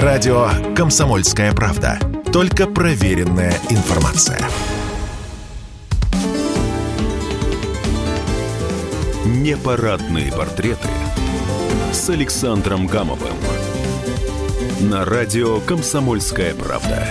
Радио «Комсомольская правда». Только проверенная информация. Непарадные портреты с Александром Гамовым. На радио «Комсомольская правда».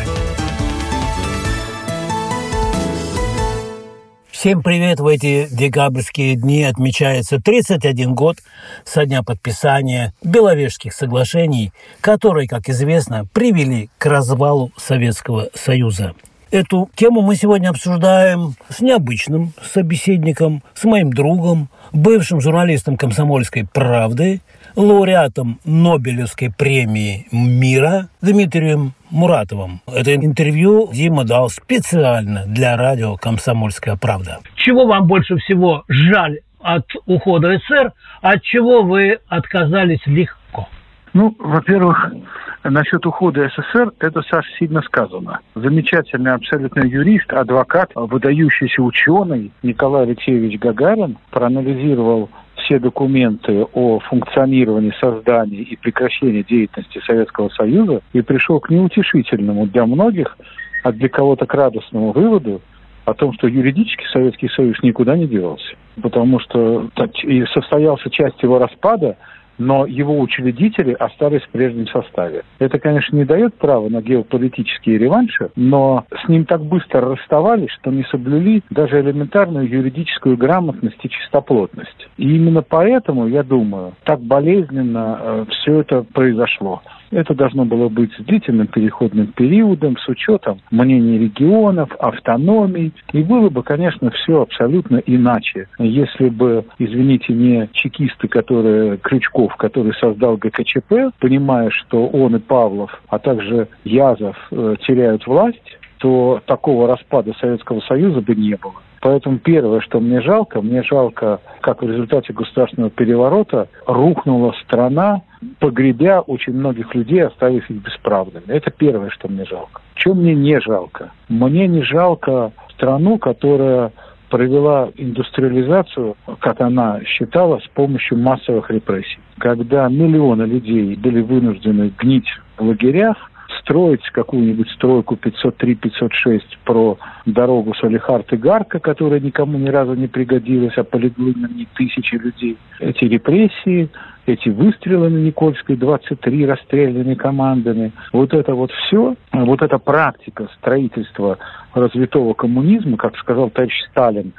Всем привет! В эти декабрьские дни отмечается 31 год со дня подписания Беловежских соглашений, которые, как известно, привели к развалу Советского Союза. Эту тему мы сегодня обсуждаем с необычным собеседником, с моим другом, бывшим журналистом «Комсомольской правды», лауреатом Нобелевской премии мира Дмитрием Муратовым. Это интервью Дима дал специально для радио «Комсомольская правда». Чего вам больше всего жаль от ухода СССР, от чего вы отказались легко? Ну, во-первых, насчет ухода СССР, это, Саша, сильно сказано. Замечательный абсолютно юрист, адвокат, выдающийся ученый Николай Алексеевич Гагарин проанализировал все документы о функционировании, создании и прекращении деятельности Советского Союза и пришел к неутешительному для многих, а для кого-то к радостному выводу о том, что юридически Советский Союз никуда не девался. Потому что и состоялся часть его распада – но его учредители остались в прежнем составе. Это, конечно, не дает права на геополитические реванши, но с ним так быстро расставались, что не соблюли даже элементарную юридическую грамотность и чистоплотность. И именно поэтому, я думаю, так болезненно э, все это произошло. Это должно было быть длительным переходным периодом, с учетом мнений регионов, автономий. И было бы, конечно, все абсолютно иначе, если бы, извините, не чекисты, которые, Крючков, который создал ГКЧП, понимая, что он и Павлов, а также Язов э, теряют власть, то такого распада Советского Союза бы не было. Поэтому первое, что мне жалко, мне жалко, как в результате государственного переворота рухнула страна, погребя очень многих людей, оставив их бесправными. Это первое, что мне жалко. Чего мне не жалко? Мне не жалко страну, которая провела индустриализацию, как она считала, с помощью массовых репрессий. Когда миллионы людей были вынуждены гнить в лагерях, строить какую-нибудь стройку 503-506 про дорогу Салихард-Игарка, которая никому ни разу не пригодилась, а полегли на ней тысячи людей. Эти репрессии, эти выстрелы на Никольской, 23 расстрелянными командами, вот это вот все, вот эта практика строительства развитого коммунизма, как сказал товарищ Сталин,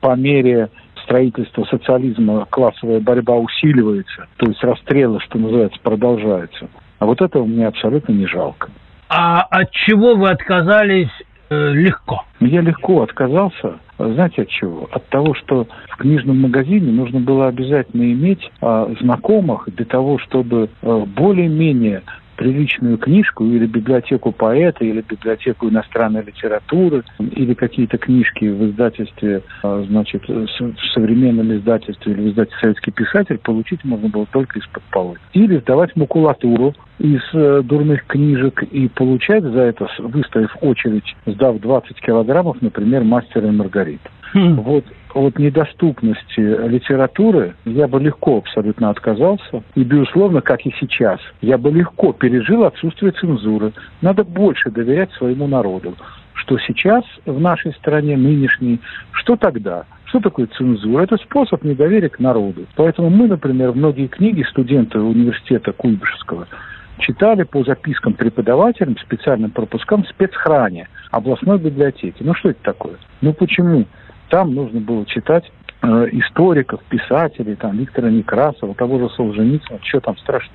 по мере строительства социализма классовая борьба усиливается, то есть расстрелы, что называется, продолжаются. А вот этого мне абсолютно не жалко. А от чего вы отказались э, легко? Я легко отказался. Знаете от чего? От того, что в книжном магазине нужно было обязательно иметь э, знакомых для того, чтобы э, более-менее приличную книжку или библиотеку поэта, или библиотеку иностранной литературы, или какие-то книжки в издательстве, а, значит, в современном издательстве или в издательстве «Советский писатель» получить можно было только из-под полы. Или сдавать макулатуру из э, дурных книжек и получать за это, выставив очередь, сдав 20 килограммов, например, «Мастера и Маргарита». Хм. Вот от недоступности литературы я бы легко абсолютно отказался. И, безусловно, как и сейчас, я бы легко пережил отсутствие цензуры. Надо больше доверять своему народу. Что сейчас в нашей стране нынешней, что тогда? Что такое цензура? Это способ недоверия к народу. Поэтому мы, например, многие книги студенты университета Куйбышевского читали по запискам преподавателям, специальным пропускам в спецхране областной библиотеки. Ну что это такое? Ну почему? Там нужно было читать э, историков, писателей, там, Виктора Некрасова, того же Солженицына, что там страшно.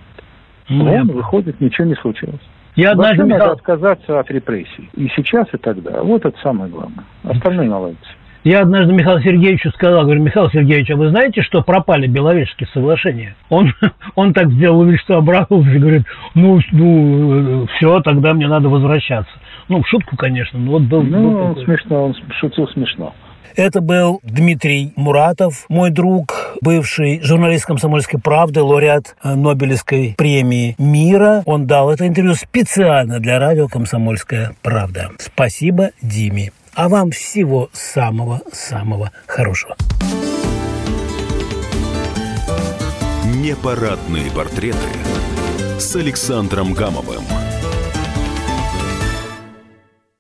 Ну, Вон, выходит, ничего не случилось. Я однажды Вообще надо отказаться от репрессий. И сейчас, и тогда. Вот это самое главное. Остальное наладится. Я однажды Михаилу Сергеевичу сказал, говорю, Михаил Сергеевич, а вы знаете, что пропали Беловежские соглашения? Он, он так сделал вид, что обрадовался, говорит, ну, ну, все, тогда мне надо возвращаться. Ну, в шутку, конечно, но вот был... Ну, был такой... смешно, он шутил смешно. Это был Дмитрий Муратов, мой друг, бывший журналист «Комсомольской правды», лауреат э, Нобелевской премии мира. Он дал это интервью специально для радио «Комсомольская правда». Спасибо Диме. А вам всего самого-самого хорошего. Непарадные портреты с Александром Гамовым.